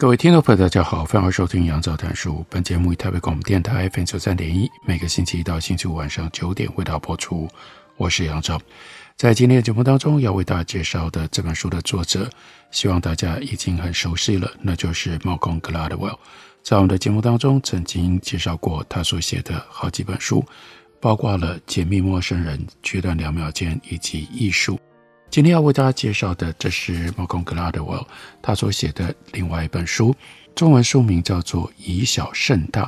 各位听众朋友，大家好，欢迎收听杨照谈书。本节目以台北广播电台 FM 九三点一，每个星期一到星期五晚上九点为大家播出。我是杨照，在今天的节目当中要为大家介绍的这本书的作者，希望大家已经很熟悉了，那就是 Malcolm Gladwell。在我们的节目当中曾经介绍过他所写的好几本书，包括了《解密陌生人》、《决断两秒间》以及《艺术》。今天要为大家介绍的，这是 Malcolm Gladwell 他所写的另外一本书，中文书名叫做《以小胜大》。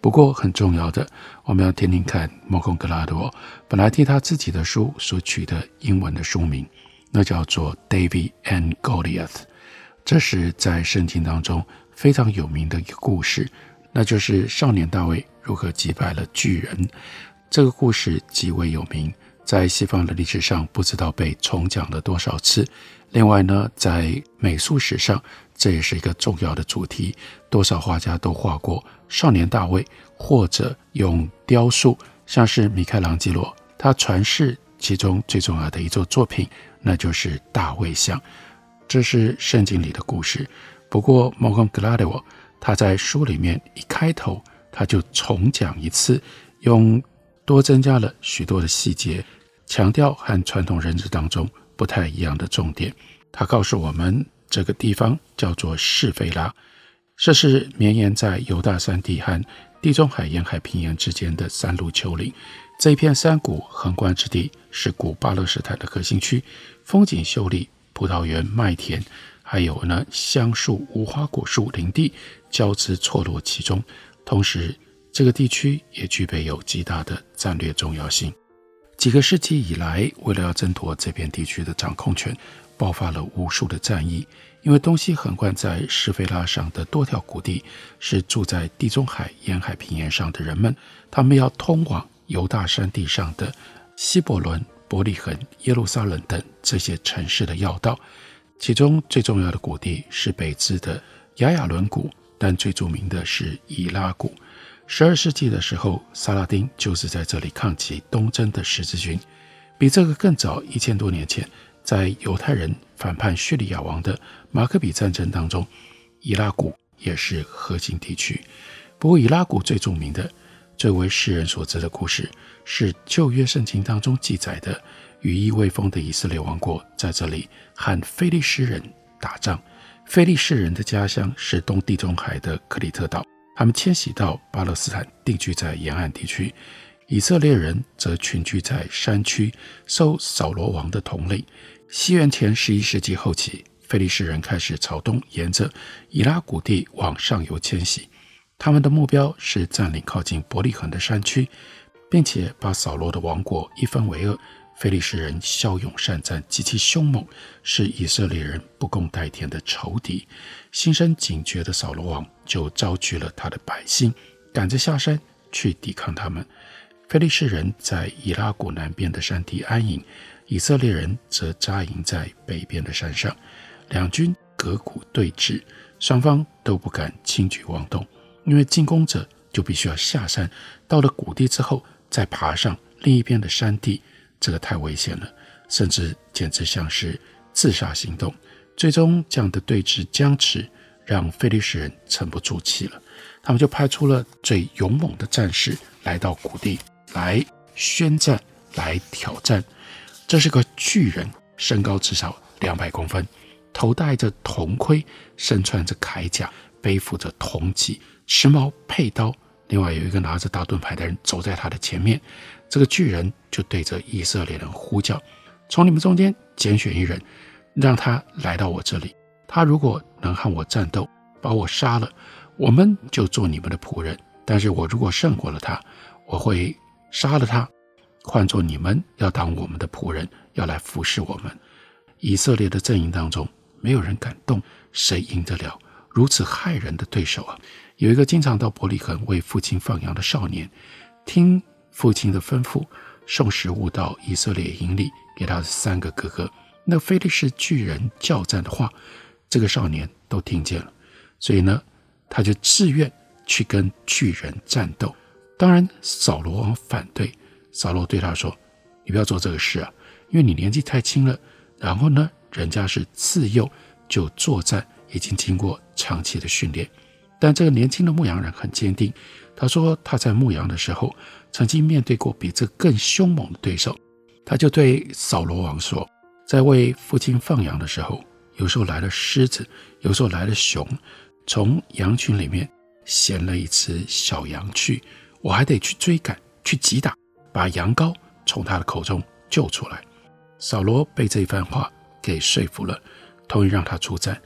不过很重要的，我们要听听看 Malcolm Gladwell 本来替他自己的书所取的英文的书名，那叫做 David and Goliath。这是在圣经当中非常有名的一个故事，那就是少年大卫如何击败了巨人。这个故事极为有名。在西方的历史上，不知道被重讲了多少次。另外呢，在美术史上，这也是一个重要的主题。多少画家都画过少年大卫，或者用雕塑，像是米开朗基罗，他传世其中最重要的一座作品，那就是大卫像。这是圣经里的故事。不过，Malcolm Gladwell 他在书里面一开头，他就重讲一次，用多增加了许多的细节。强调和传统认知当中不太一样的重点。他告诉我们，这个地方叫做示斐拉，这是绵延在犹大山地和地中海沿海平原之间的山路丘陵。这片山谷横贯之地是古巴勒斯坦的核心区，风景秀丽，葡萄园、麦田，还有呢橡树、无花果树林地交织错落其中。同时，这个地区也具备有极大的战略重要性。几个世纪以来，为了要争夺这片地区的掌控权，爆发了无数的战役。因为东西横贯在示斐拉上的多条谷地，是住在地中海沿海平原上的人们，他们要通往犹大山地上的希伯伦、伯利恒、耶路撒冷等这些城市的要道。其中最重要的谷地是北支的雅雅伦谷，但最著名的是以拉谷。十二世纪的时候，萨拉丁就是在这里抗击东征的十字军。比这个更早一千多年前，在犹太人反叛叙利亚王的马可比战争当中，伊拉谷也是核心地区。不过，伊拉谷最著名的、最为世人所知的故事，是旧约圣经当中记载的羽翼未丰的以色列王国在这里和非利士人打仗。非利士人的家乡是东地中海的克里特岛。他们迁徙到巴勒斯坦，定居在沿岸地区；以色列人则群居在山区，受扫罗王的统领。西元前十一世纪后期，非利士人开始朝东沿着以拉谷地往上游迁徙，他们的目标是占领靠近伯利恒的山区，并且把扫罗的王国一分为二。非利士人骁勇善战，极其凶猛，是以色列人不共戴天的仇敌。心生警觉的扫罗王就召集了他的百姓，赶着下山去抵抗他们。非利士人在以拉谷南边的山地安营，以色列人则扎营在北边的山上。两军隔谷对峙，双方都不敢轻举妄动，因为进攻者就必须要下山，到了谷地之后再爬上另一边的山地。这个太危险了，甚至简直像是自杀行动。最终，这样的对峙僵持，让菲利士人沉不住气了。他们就派出了最勇猛的战士来到谷地，来宣战，来挑战。这是个巨人，身高至少两百公分，头戴着铜盔，身穿着铠甲，背负着铜戟，持矛佩刀。另外有一个拿着大盾牌的人走在他的前面。这个巨人就对着以色列人呼叫：“从你们中间拣选一人，让他来到我这里。他如果能和我战斗，把我杀了，我们就做你们的仆人；但是我如果胜过了他，我会杀了他，换作你们要当我们的仆人，要来服侍我们。”以色列的阵营当中，没有人敢动，谁赢得了如此骇人的对手啊？有一个经常到伯利恒为父亲放羊的少年，听父亲的吩咐，送食物到以色列营里给他的三个哥哥。那非利士巨人叫战的话，这个少年都听见了，所以呢，他就自愿去跟巨人战斗。当然，扫罗王反对。扫罗对他说：“你不要做这个事啊，因为你年纪太轻了。然后呢，人家是自幼就作战，已经经过长期的训练。但这个年轻的牧羊人很坚定。他说他在牧羊的时候，曾经面对过比这更凶猛的对手。他就对扫罗王说，在为父亲放羊的时候，有时候来了狮子，有时候来了熊，从羊群里面衔了一只小羊去。”我还得去追赶，去击打，把羊羔从他的口中救出来。扫罗被这一番话给说服了，同意让他出战。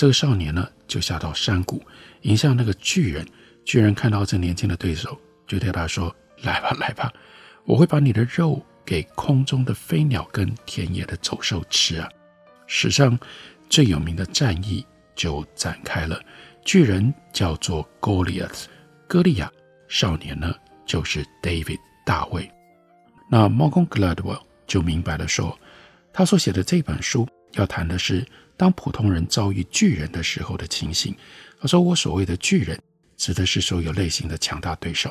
这个少年呢，就下到山谷，迎向那个巨人。巨人看到这年轻的对手，就对他说：“来吧，来吧，我会把你的肉给空中的飞鸟跟田野的走兽吃啊！”史上最有名的战役就展开了。巨人叫做 Goliath，歌利亚。少年呢，就是 David 大卫。那 Malcolm Gladwell 就明白了说，他所写的这本书要谈的是当普通人遭遇巨人的时候的情形。他说，我所谓的巨人，指的是所有类型的强大对手，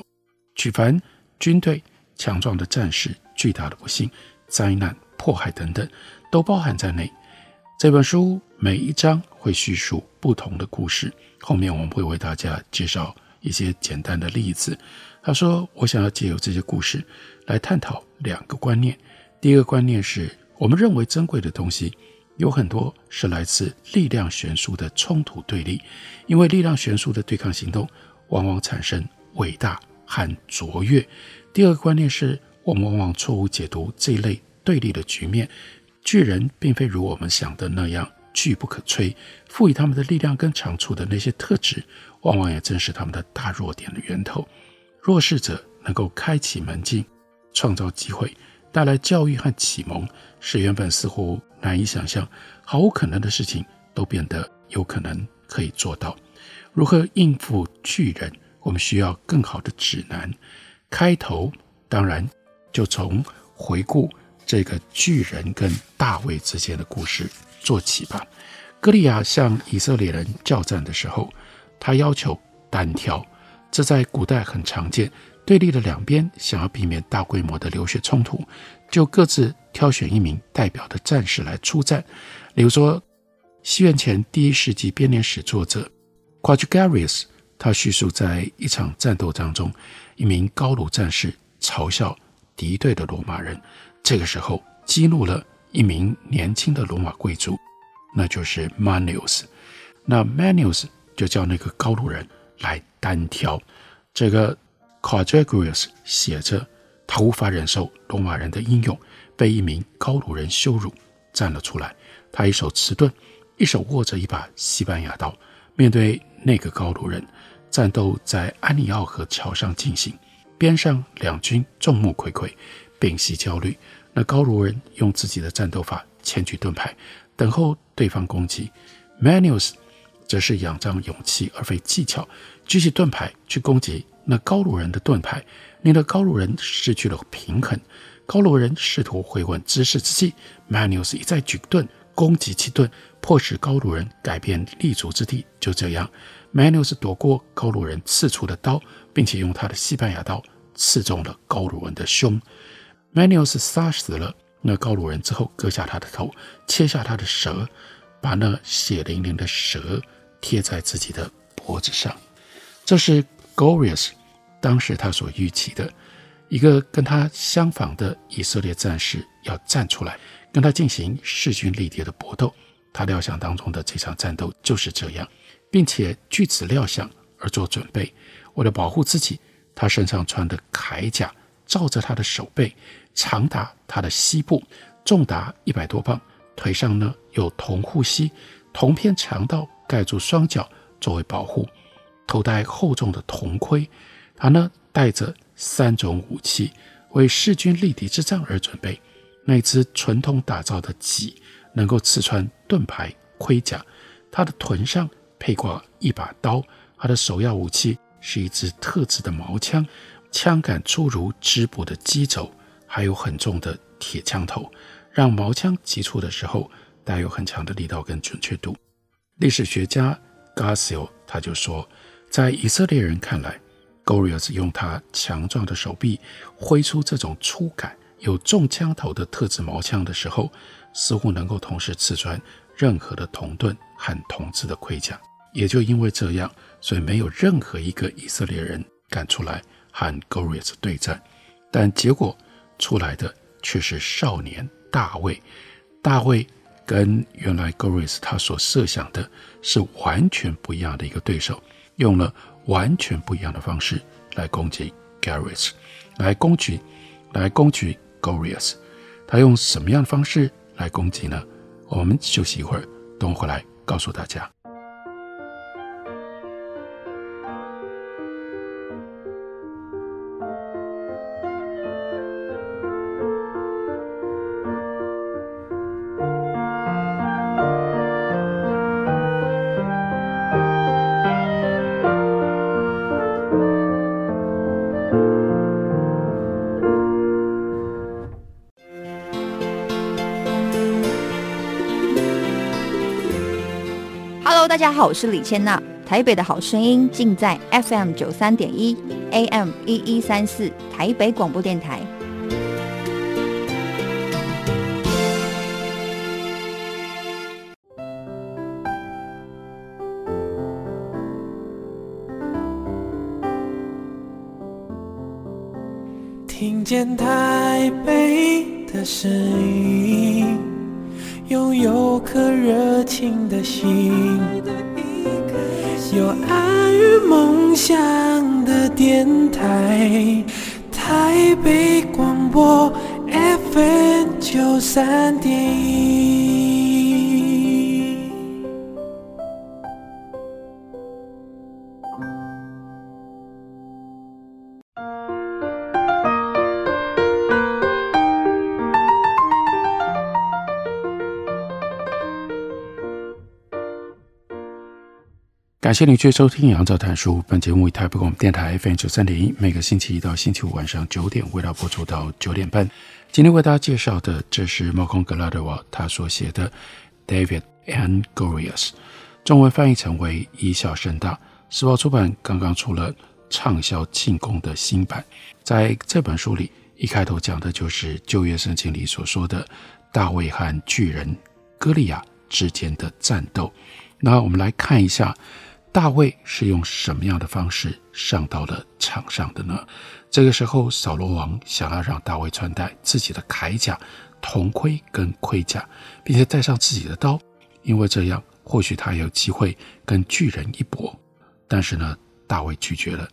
举凡军队、强壮的战士、巨大的不幸、灾难、迫害等等，都包含在内。这本书每一章会叙述不同的故事，后面我们会为大家介绍。一些简单的例子，他说：“我想要借由这些故事来探讨两个观念。第一个观念是我们认为珍贵的东西，有很多是来自力量悬殊的冲突对立，因为力量悬殊的对抗行动往往产生伟大和卓越。第二个观念是我们往往错误解读这一类对立的局面，巨人并非如我们想的那样巨不可摧，赋予他们的力量跟长处的那些特质。”往往也正是他们的大弱点的源头。弱势者能够开启门径，创造机会，带来教育和启蒙，使原本似乎难以想象、毫无可能的事情都变得有可能可以做到。如何应付巨人，我们需要更好的指南。开头当然就从回顾这个巨人跟大卫之间的故事做起吧。歌利亚向以色列人叫战的时候，他要求单挑，这在古代很常见。对立的两边想要避免大规模的流血冲突，就各自挑选一名代表的战士来出战。例如说，西元前第一世纪编年史作者 Quadrigarius，他叙述在一场战斗当中，一名高卢战士嘲笑敌对的罗马人，这个时候激怒了一名年轻的罗马贵族，那就是 Manius。那 Manius。就叫那个高卢人来单挑。这个 Quadrigarius 写着，他无法忍受罗马人的英勇被一名高卢人羞辱，站了出来。他一手持盾，一手握着一把西班牙刀，面对那个高卢人，战斗在安尼奥河桥上进行。边上两军众目睽睽，屏息焦虑。那高卢人用自己的战斗法前举盾牌，等候对方攻击。Manius 则是仰仗勇气而非技巧，举起盾牌去攻击那高卢人的盾牌，令那高卢人失去了平衡。高卢人试图回稳姿势之际，Manius 一再举盾攻击其盾，迫使高卢人改变立足之地。就这样，Manius 躲过高卢人刺出的刀，并且用他的西班牙刀刺中了高卢人的胸。Manius 杀死了那高卢人之后，割下他的头，切下他的舌，把那血淋淋的舌。贴在自己的脖子上，这是 Goliath 当时他所预期的一个跟他相仿的以色列战士要站出来跟他进行势均力敌的搏斗。他料想当中的这场战斗就是这样，并且据此料想而做准备。为了保护自己，他身上穿的铠甲罩着他的手背，长达他的膝部，重达一百多磅。腿上呢有铜护膝，铜片长到。盖住双脚作为保护，头戴厚重的铜盔，他呢戴着三种武器，为势均力敌之战而准备。那支纯铜打造的戟，能够刺穿盾牌、盔甲。他的臀上配挂一把刀，他的首要武器是一支特制的矛枪，枪杆粗如织布的机轴，还有很重的铁枪头，让矛枪击出的时候带有很强的力道跟准确度。历史学家 Gasio 他就说，在以色列人看来，Goliath 用他强壮的手臂挥出这种粗杆、有重枪头的特制矛枪的时候，似乎能够同时刺穿任何的铜盾和铜制的盔甲。也就因为这样，所以没有任何一个以色列人敢出来和 Goliath 对战。但结果出来的却是少年大卫，大卫。跟原来 Goliath 他所设想的是完全不一样的一个对手，用了完全不一样的方式来攻击 Garius，来攻击，来攻击 Gorias。他用什么样的方式来攻击呢？我们休息一会儿，等我回来告诉大家。好，我是李千娜。台北的好声音尽在 FM 九三点一，AM 一一三四，台北广播电台。听见台北的声音。拥有颗热情的心，梦想的电台，台北广播 FM 九三点感谢您继续收听《杨照谈书》。本节目以台北广播电台 FM 九三点一，每个星期一到星期五晚上九点为大家播出到九点半。今天为大家介绍的，这是 Malcolm Gladwell 他所写的《David and Goliath》，中文翻译成为《以小胜大》。时报出版刚刚出了畅销进攻的新版。在这本书里，一开头讲的就是旧约圣经里所说的大卫和巨人歌利亚之间的战斗。那我们来看一下。大卫是用什么样的方式上到了场上的呢？这个时候，扫罗王想要让大卫穿戴自己的铠甲、铜盔跟盔甲，并且带上自己的刀，因为这样或许他有机会跟巨人一搏。但是呢，大卫拒绝了。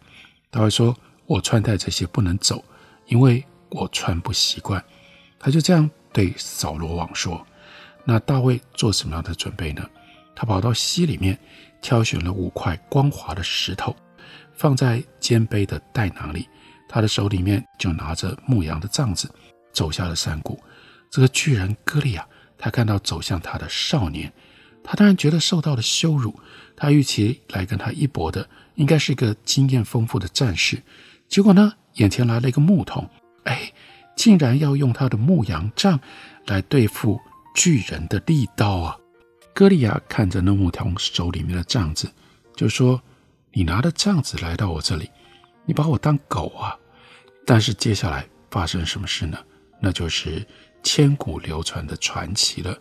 大卫说：“我穿戴这些不能走，因为我穿不习惯。”他就这样对扫罗王说。那大卫做什么样的准备呢？他跑到溪里面。挑选了五块光滑的石头，放在肩背的袋囊里。他的手里面就拿着牧羊的杖子，走下了山谷。这个巨人歌利亚，他看到走向他的少年，他当然觉得受到了羞辱。他预期来跟他一搏的，应该是一个经验丰富的战士。结果呢，眼前来了一个牧童，哎，竟然要用他的牧羊杖来对付巨人的利刀啊！歌利亚看着那牧童手里面的杖子，就说：“你拿着杖子来到我这里，你把我当狗啊？”但是接下来发生什么事呢？那就是千古流传的传奇了。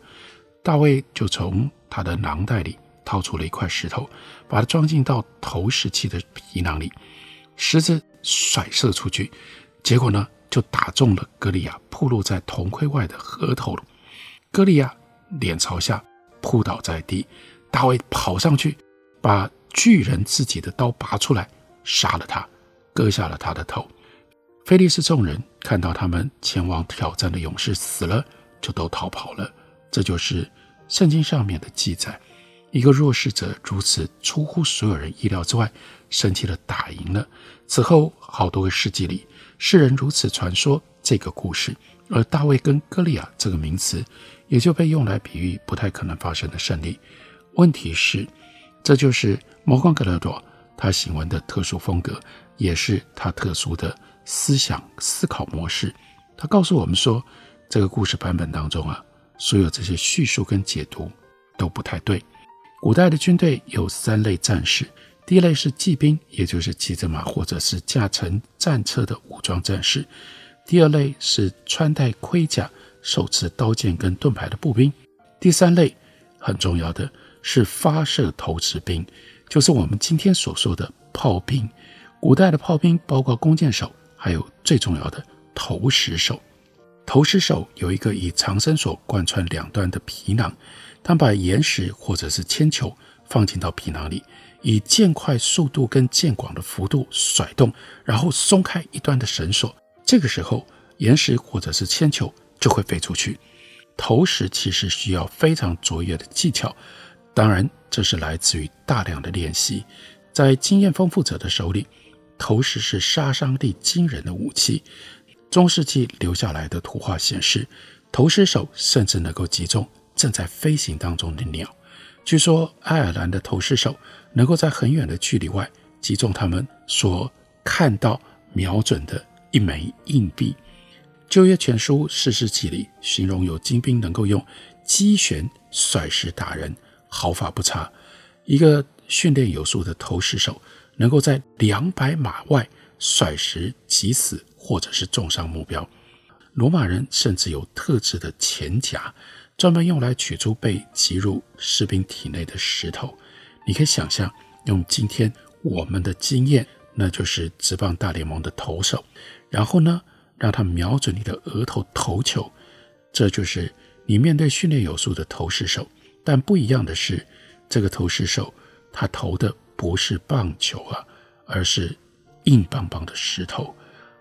大卫就从他的囊袋里掏出了一块石头，把它装进到投石器的皮囊里，石子甩射出去，结果呢，就打中了歌利亚暴露在铜盔外的额头了。歌利亚脸朝下。扑倒在地，大卫跑上去，把巨人自己的刀拔出来，杀了他，割下了他的头。非利士众人看到他们前往挑战的勇士死了，就都逃跑了。这就是圣经上面的记载：一个弱势者如此出乎所有人意料之外，神奇的打赢了。此后好多个世纪里，世人如此传说这个故事，而大卫跟歌利亚这个名词。也就被用来比喻不太可能发生的胜利。问题是，这就是摩根·格雷多他行文的特殊风格，也是他特殊的思想思考模式。他告诉我们说，这个故事版本当中啊，所有这些叙述跟解读都不太对。古代的军队有三类战士，第一类是骑兵，也就是骑着马或者是驾乘战车的武装战士；第二类是穿戴盔甲、手持刀剑跟盾牌的步兵；第三类很重要的是发射投掷兵，就是我们今天所说的炮兵。古代的炮兵包括弓箭手，还有最重要的投石手。投石手有一个以长绳索贯穿两端的皮囊，他把岩石或者是铅球放进到皮囊里，以箭快速度跟箭广的幅度甩动，然后松开一端的绳索。这个时候，岩石或者是铅球就会飞出去。投石其实需要非常卓越的技巧，当然这是来自于大量的练习。在经验丰富者的手里，投石是杀伤力惊人的武器。中世纪留下来的图画显示，投石手甚至能够击中正在飞行当中的鸟。据说，爱尔兰的投石手能够在很远的距离外击中他们所看到、瞄准的一枚硬币。旧约全书士师记里形容有精兵能够用机旋甩石打人，毫发不差。一个训练有素的投石手能够在两百码外甩石击死。或者是重伤目标。罗马人甚至有特制的钳夹，专门用来取出被击入士兵体内的石头。你可以想象，用今天我们的经验，那就是职棒大联盟的投手，然后呢，让他瞄准你的额头投球。这就是你面对训练有素的投石手。但不一样的是，这个投石手他投的不是棒球啊，而是硬邦邦的石头。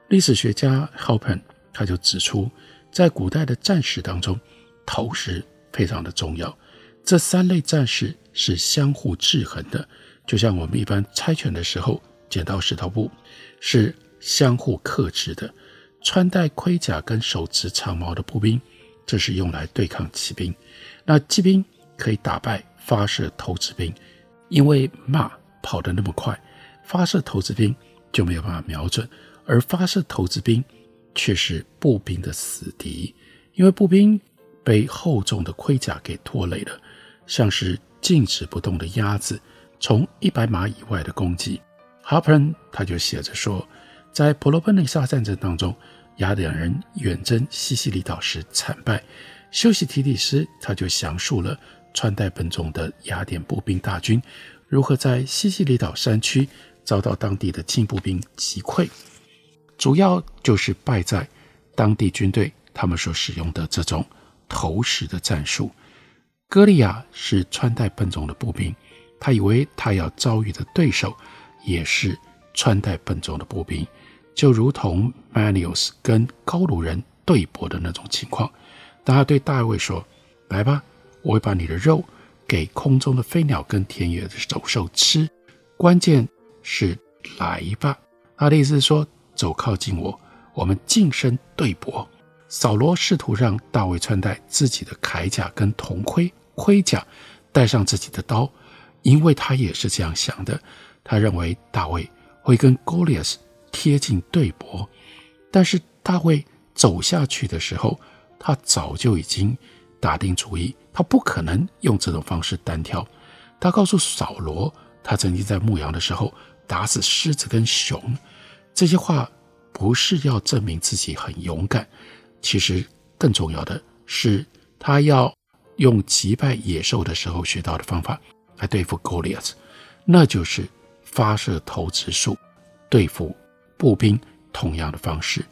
历史学家 Halpern 他就指出，在古代的战士当中，投石非常的重要。这三类战士是相互制衡的，就像我们一般猜拳的时候，剪刀石头布是相互克制的。穿戴盔甲跟手持长矛的步兵，这是用来对抗骑兵。那骑兵可以打败发射投掷兵，因为马跑得那么快，发射投掷兵就没有办法瞄准。而发射投掷兵却是步兵的死敌，因为步兵被厚重的盔甲给拖累了，像是静止不动的鸭子，从一百码以外的攻击。Halpern 他就写着说，在婆罗奔尼撒战争当中，雅典人远征西西里岛时惨败。修昔底里斯他就详述了穿戴笨重的雅典步兵大军如何在西西里岛山区遭到当地的轻步兵击溃。主要就是败在当地军队他们所使用的这种投石的战术。歌利亚是穿戴笨重的步兵，他以为他要遭遇的对手也是穿戴笨重的步兵，就如同 Manius 跟高卢人对搏的那种情况。当他对大卫说：“来吧，我会把你的肉给空中的飞鸟跟田野的走兽吃。”关键是“来吧”，他的意思是说。走靠近我，我们近身对搏。扫罗试图让大卫穿戴自己的铠甲跟铜盔盔甲，带上自己的刀，因为他也是这样想的。他认为大卫会跟歌利亚贴近对搏，但是大卫走下去的时候，他早就已经打定主意，他不可能用这种方式单挑。他告诉扫罗，他曾经在牧羊的时候打死狮子跟熊。这些话不是要证明自己很勇敢，其实更重要的是，他要用击败野兽的时候学到的方法来对付 Goliath，，那就是发射投掷术对付步兵同样的方式。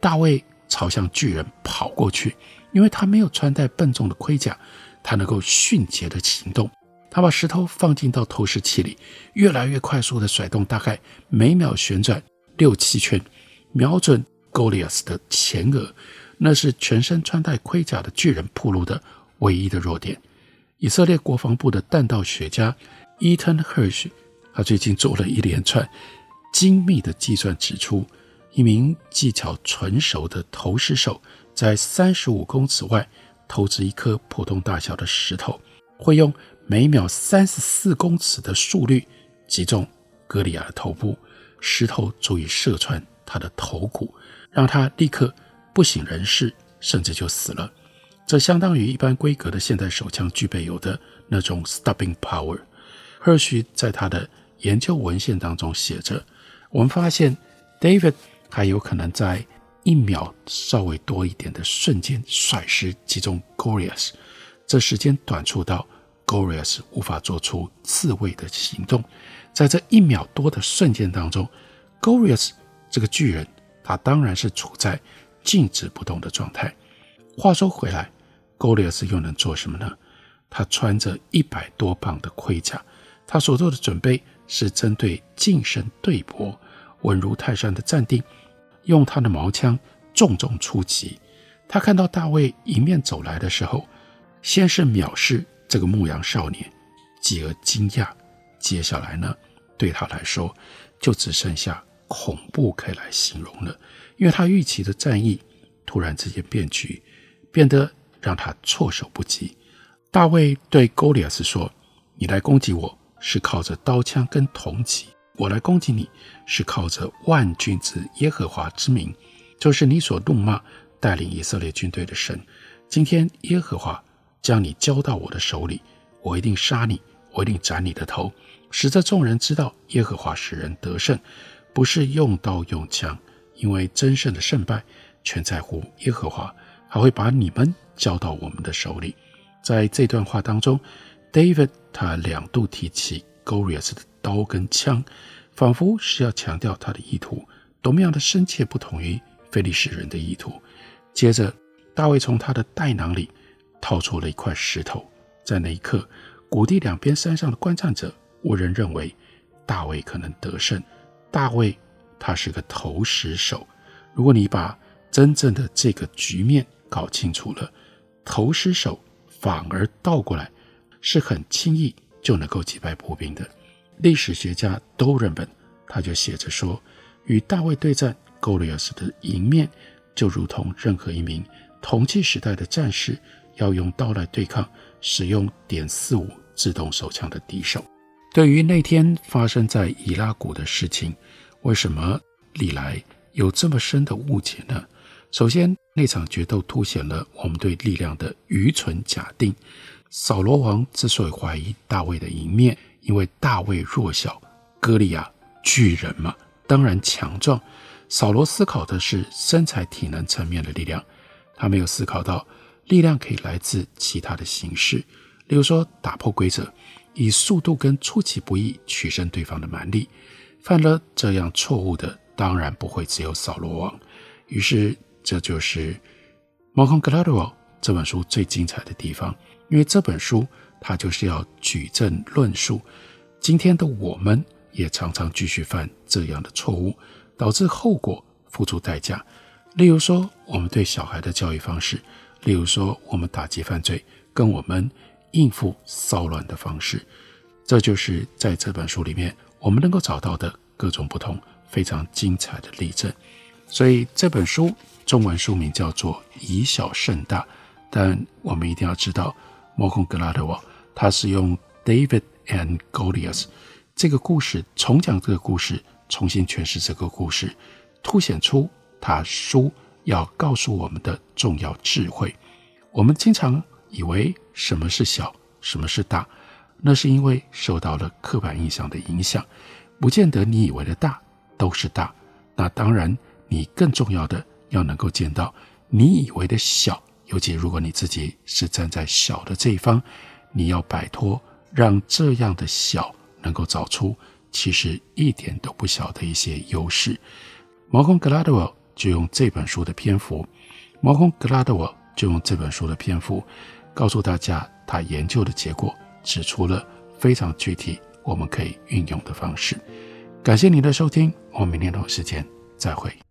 大卫朝向巨人跑过去，因为他没有穿戴笨重的盔甲，他能够迅捷的行动。他把石头放进到投石器里，越来越快速的甩动，大概每秒旋转。六七圈，瞄准 Goliath 的前额，那是全身穿戴盔甲的巨人暴露的唯一的弱点。以色列国防部的弹道学家 Eaton Hirsch，他最近做了一连串精密的计算，指出一名技巧纯熟的投石手在三十五公尺外投掷一颗普通大小的石头，会用每秒三十四公尺的速率击中歌利亚的头部，石头足以射穿他的头骨，让他立刻不省人事，甚至就死了。这相当于一般规格的现代手枪具备有的那种 stopping power。赫胥在他的研究文献当中写着：“我们发现 David 还有可能在一秒稍微多一点的瞬间甩石击中 Goliath，这时间短促到 Goliath 无法做出自卫的行动。在这一秒多的瞬间当中，Goliath 这个巨人，他当然是处在静止不动的状态。话说回来。”，Gorius 又能做什么呢？他穿着一百多磅的盔甲，他所做的准备是针对近身对搏，稳如泰山的站定，用他的矛枪重重出击。他看到大卫迎面走来的时候，先是藐视这个牧羊少年，继而惊讶，接下来呢，对他来说就只剩下恐怖可以来形容了，因为他预期的战役突然之间变局，变得。让他措手不及。大卫对歌利亚斯说：“你来攻击我是靠着刀枪跟铜戟，我来攻击你是靠着万军之耶和华之名，就是你所怒骂带领以色列军队的神。今天耶和华将你交到我的手里，我一定杀你，我一定斩你的头，使这众人知道耶和华使人得胜，不是用刀用枪，因为争胜的胜败全在乎耶和华，还会把你们。”交到我们的手里。在这段话当中，David 他两度提起 Goliath 的刀跟枪，仿佛是要强调他的意图多么样的深切，不同于非利士人的意图。接着，大卫从他的袋囊里掏出了一块石头，在那一刻，谷地两边山上的观战者无人认为大卫可能得胜。大卫他是个投石手，如果你把真正的这个局面搞清楚了。投石手反而倒过来，是很轻易就能够击败步兵的。历史学家都认为，他就写着说，与大卫对战，歌利亚斯的迎面就如同任何一名铜器时代的战士要用刀来对抗使用点四五自动手枪的敌手。对于那天发生在伊拉谷的事情，为什么历来有这么深的误解呢？首先，那场决斗凸显了我们对力量的愚蠢假定。扫罗王之所以怀疑大卫的赢面，因为大卫弱小，歌利亚巨人嘛，当然强壮。扫罗思考的是身材体能层面的力量，他没有思考到力量可以来自其他的形式，例如说打破规则，以速度跟出其不意取胜对方的蛮力。犯了这样错误的，当然不会只有扫罗王。于是。这就是《Malcolm Gladwell》这本书最精彩的地方，因为这本书它就是要举证论述。今天的我们也常常继续犯这样的错误，导致后果付出代价。例如说，我们对小孩的教育方式；例如说，我们打击犯罪跟我们应付骚乱的方式。这就是在这本书里面我们能够找到的各种不同、非常精彩的例证。所以这本书。中文书名叫做《以小胜大》，但我们一定要知道，Malcolm Gladwell 他是用 David and Goliath 这个故事重讲这个故事，重新诠释这个故事，凸显出他书要告诉我们的重要智慧。我们经常以为什么是小，什么是大，那是因为受到了刻板印象的影响，不见得你以为的大都是大。那当然，你更重要的。要能够见到你以为的小，尤其如果你自己是站在小的这一方，你要摆脱让这样的小能够找出其实一点都不小的一些优势。Malcolm Gladwell 就用这本书的篇幅，Malcolm Gladwell 就用这本书的篇幅告诉大家他研究的结果，指出了非常具体我们可以运用的方式。感谢您的收听，我们明天同一时间再会。